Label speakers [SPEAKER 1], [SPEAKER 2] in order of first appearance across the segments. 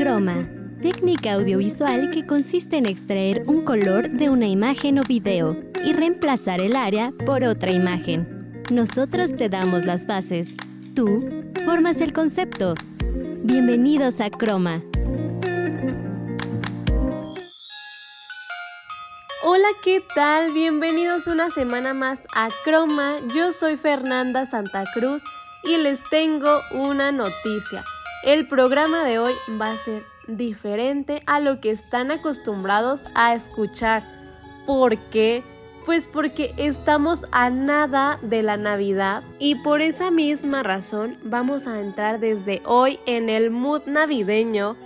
[SPEAKER 1] Croma, técnica audiovisual que consiste en extraer un color de una imagen o video y reemplazar el área por otra imagen. Nosotros te damos las bases. Tú formas el concepto. Bienvenidos a Croma.
[SPEAKER 2] Hola, ¿qué tal? Bienvenidos una semana más a Croma. Yo soy Fernanda Santa Cruz y les tengo una noticia. El programa de hoy va a ser diferente a lo que están acostumbrados a escuchar. ¿Por qué? Pues porque estamos a nada de la Navidad y por esa misma razón vamos a entrar desde hoy en el mood navideño.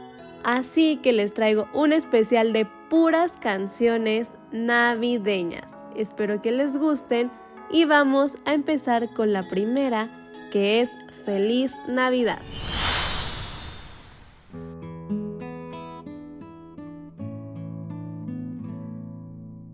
[SPEAKER 2] Así que les traigo un especial de puras canciones navideñas. Espero que les gusten y vamos a empezar con la primera que es Feliz Navidad.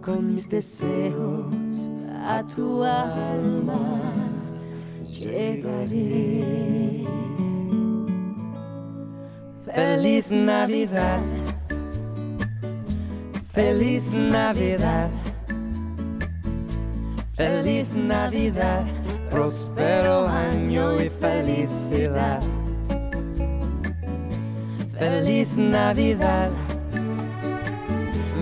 [SPEAKER 3] con mis deseos a tu alma llegaré.
[SPEAKER 4] Feliz Navidad, feliz Navidad, feliz Navidad, próspero año y felicidad. Feliz Navidad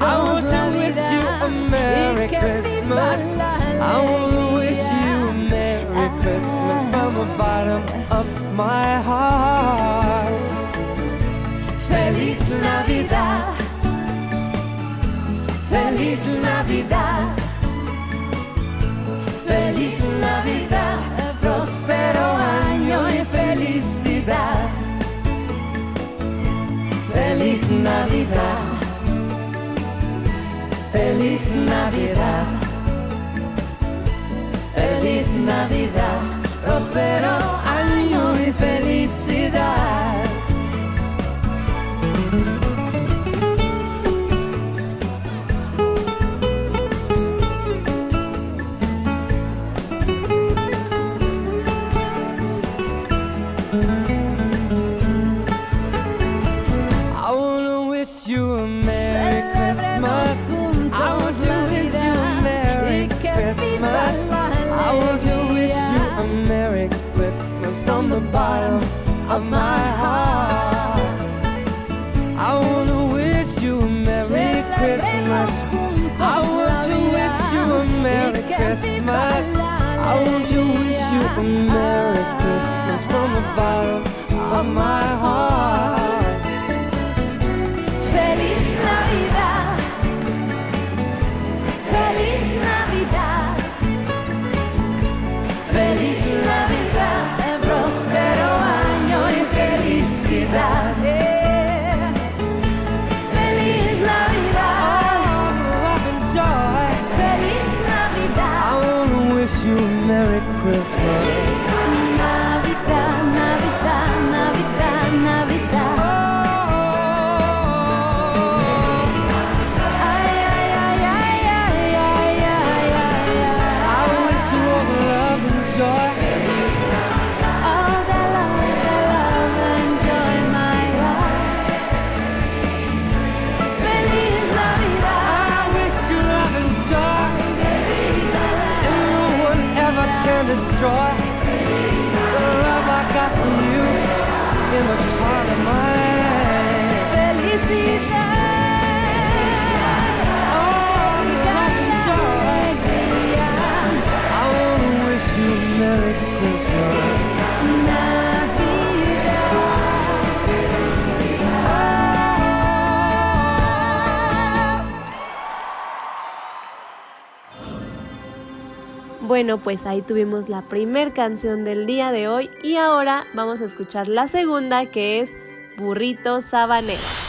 [SPEAKER 4] I want to wish you a Merry Christmas from the bottom of my heart.
[SPEAKER 3] Feliz Navidad. Feliz Navidad. Feliz Navidad. Próspero año y felicidad. Feliz Navidad. Feliz Navidad. Feliz Navidad. Próspero
[SPEAKER 4] of my heart. I want to wish you a Merry Christmas. I want to wish you a Merry Christmas. I want to wish you a Merry Christmas from the bottom of my boy. The love I got from you in the heart of mine.
[SPEAKER 5] Felicidad.
[SPEAKER 3] Bueno, pues ahí tuvimos la primer canción del día de hoy y ahora vamos a escuchar la segunda que es Burrito Sabanero.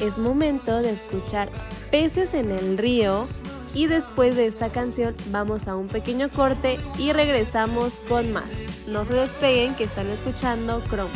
[SPEAKER 3] es momento de escuchar Peces en el Río y después de esta canción vamos a un pequeño corte y regresamos con más. No se despeguen que están escuchando
[SPEAKER 4] Cromo.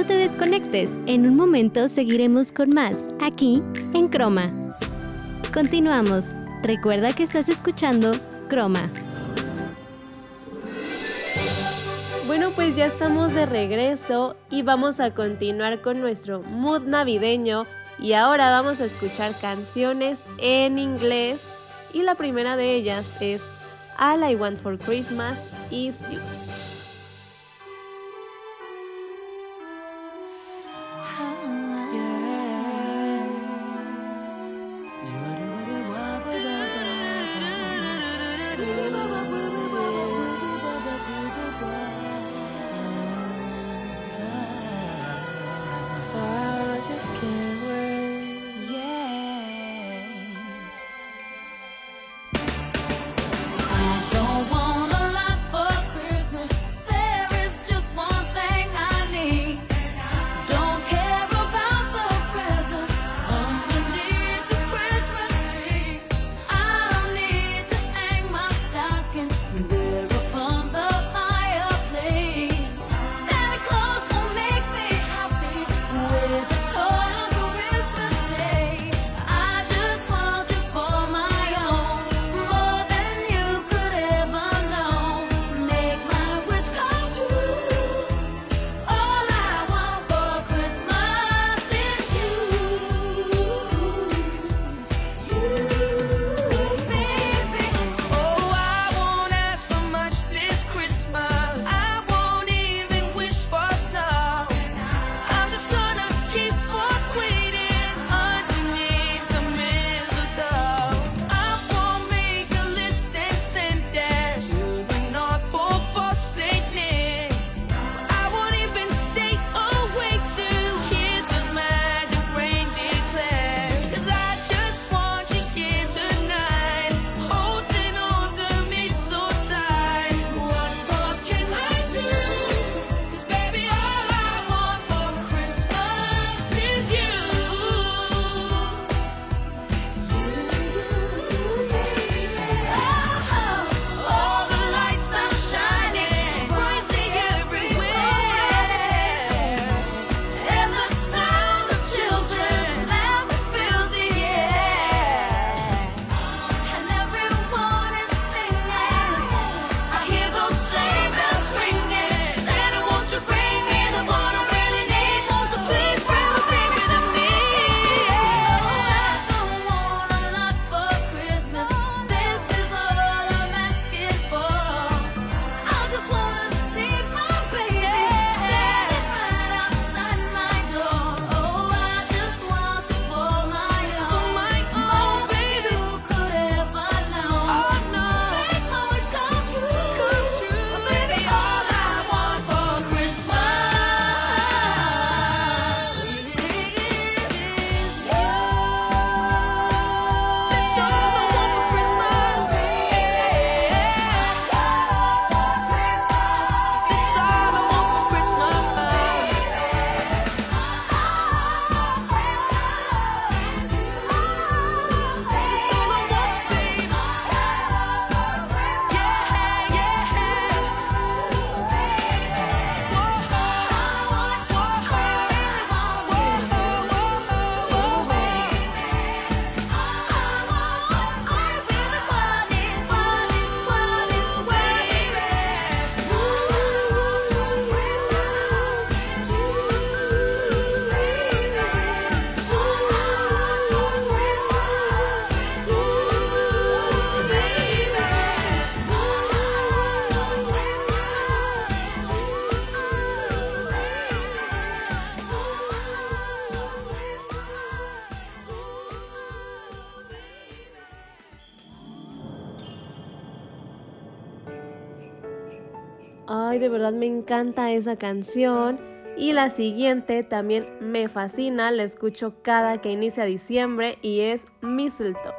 [SPEAKER 1] No te desconectes, en un momento seguiremos con más, aquí en Croma. Continuamos. Recuerda que estás escuchando Croma.
[SPEAKER 3] Bueno, pues ya estamos de regreso y vamos a continuar con nuestro mood navideño y ahora vamos a escuchar canciones en inglés y la primera de ellas es All I Want for Christmas is You. encanta esa canción. Y la siguiente también me fascina, la escucho cada que inicia diciembre y es Mistletoe.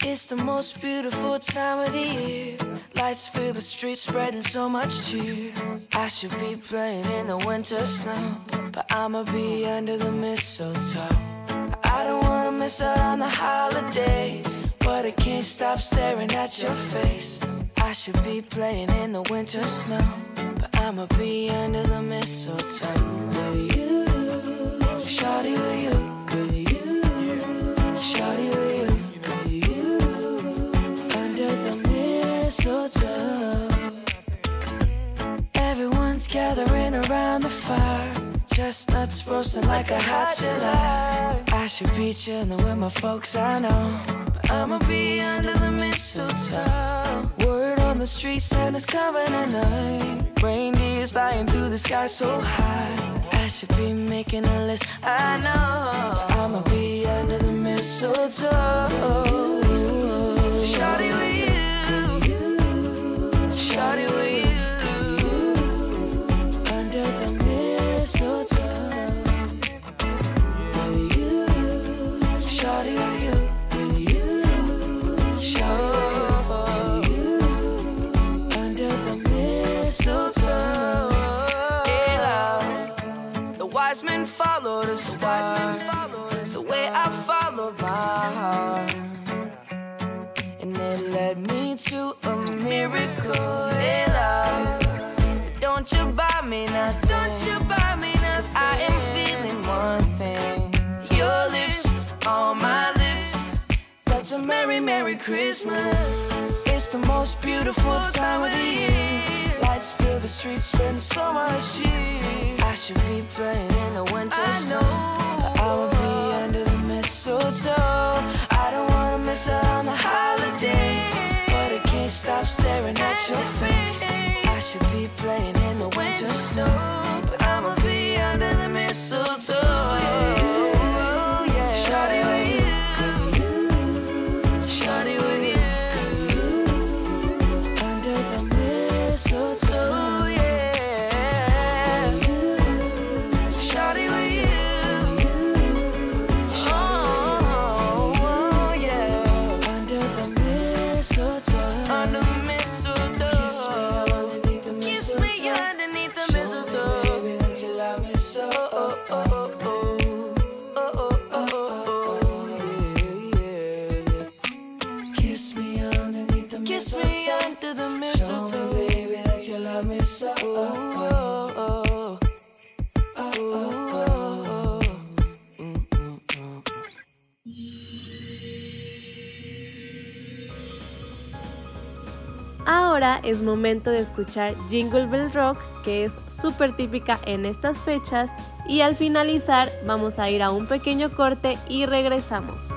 [SPEAKER 5] It's the most beautiful time of the year. Lights fill the streets, spreading so much cheer. I should be playing in the winter snow, but I'ma be under the mistletoe. Christmas on the holiday But I can't stop staring at your face. I should be playing in the winter snow But I'ma be under the mistletoe With you, shawty with you. With you, shawty with you. With you, under the mistletoe. Everyone's gathering around the fire. Chestnuts roasting like a hot July. I should be chilling with my folks, I know. But I'ma be under the mistletoe. Word on the street, Santa's coming at tonight. Reindeer's flying through the sky so high. I should be making a list, I know. But I'ma be under the mistletoe. Streets, spend so much. I should be playing in the winter snow. But I'll be under the mistletoe. I don't wanna miss out on the holiday. But I can't stop staring at your face. I should be playing in the winter snow. But I'ma be under the mistletoe. Yeah.
[SPEAKER 6] Ahora es momento de escuchar Jingle Bell Rock, que es súper típica en estas fechas, y al finalizar vamos a ir a un pequeño corte y regresamos.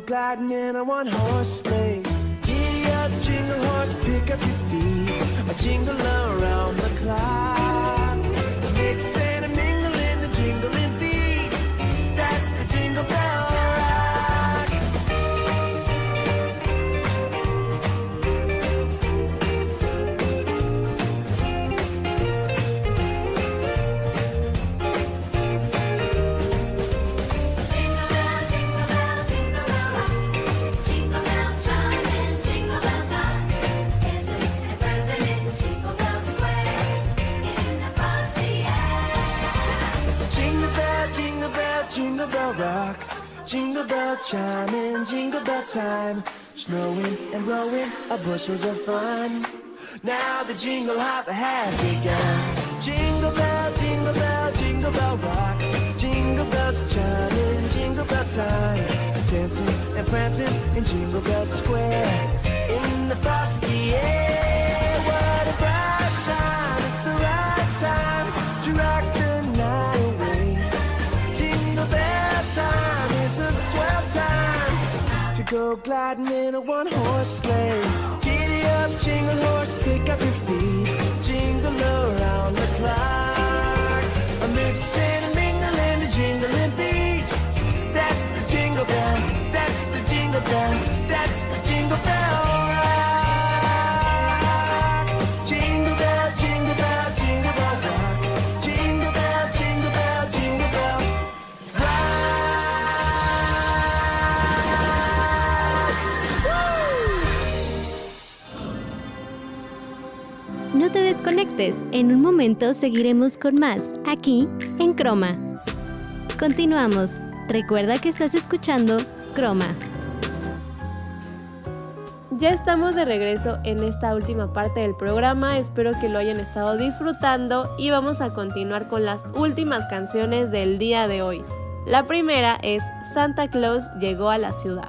[SPEAKER 5] Gliding in a one horse sleigh. Giddy up, jingle horse, pick up your feet. A jingle around the clock. Jingle bell rock.
[SPEAKER 7] Jingle bell
[SPEAKER 5] chiming, jingle bell time. Snowing and blowing our bushels of fun. Now the jingle hop has begun. Jingle bell, jingle bell, jingle bell rock. Jingle bells chiming, jingle bell time. Dancing and prancing in Jingle Bell Square. In the frosty
[SPEAKER 6] go gliding in a one horse sleigh. Giddy up, jingle horse, pick up your feet. Jingle around the clock. A mix and a mingle and a jingling beat. That's the jingle bell, that's the jingle bell,
[SPEAKER 1] en un momento seguiremos con más, aquí, en Croma. Continuamos. Recuerda que estás escuchando Croma.
[SPEAKER 2] Ya estamos de regreso en esta última parte del programa, espero que lo hayan estado disfrutando y vamos a continuar con las últimas canciones del día de hoy. La primera es Santa Claus llegó a la ciudad.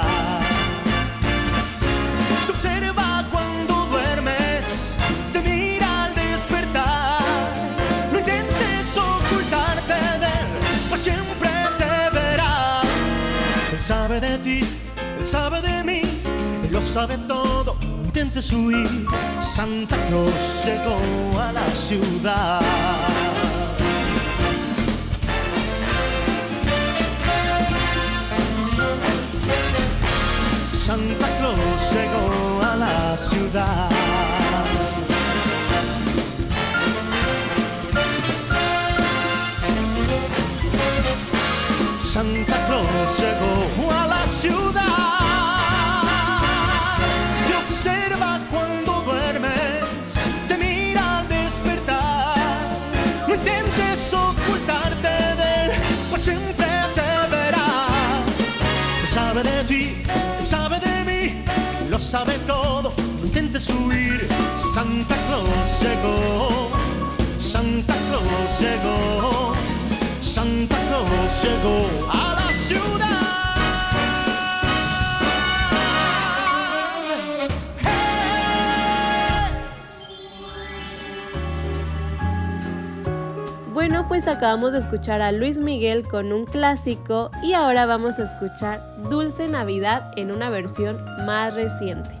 [SPEAKER 8] Huir, Santa Claus llegó a la ciudad. Santa Claus llegó a la ciudad. Santa Claus llegó a la ciudad. Sabe todo. No intentes huir. Santa Claus llegó, Santa Claus llegó, Santa Claus llegó a la ciudad.
[SPEAKER 2] Pues acabamos de escuchar a Luis Miguel con un clásico y ahora vamos a escuchar Dulce Navidad en una versión más reciente.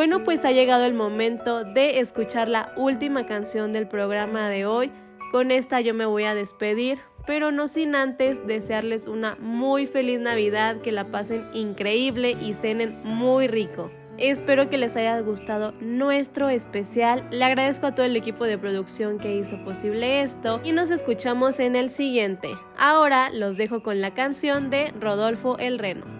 [SPEAKER 3] Bueno, pues ha llegado el momento de escuchar la última canción del programa de hoy. Con esta yo me voy a despedir, pero no sin antes desearles una muy feliz Navidad, que la pasen increíble y cenen muy rico. Espero que les haya gustado nuestro especial. Le agradezco a todo el equipo de producción que hizo posible esto y nos escuchamos en el siguiente. Ahora los dejo con la canción de Rodolfo el Reno.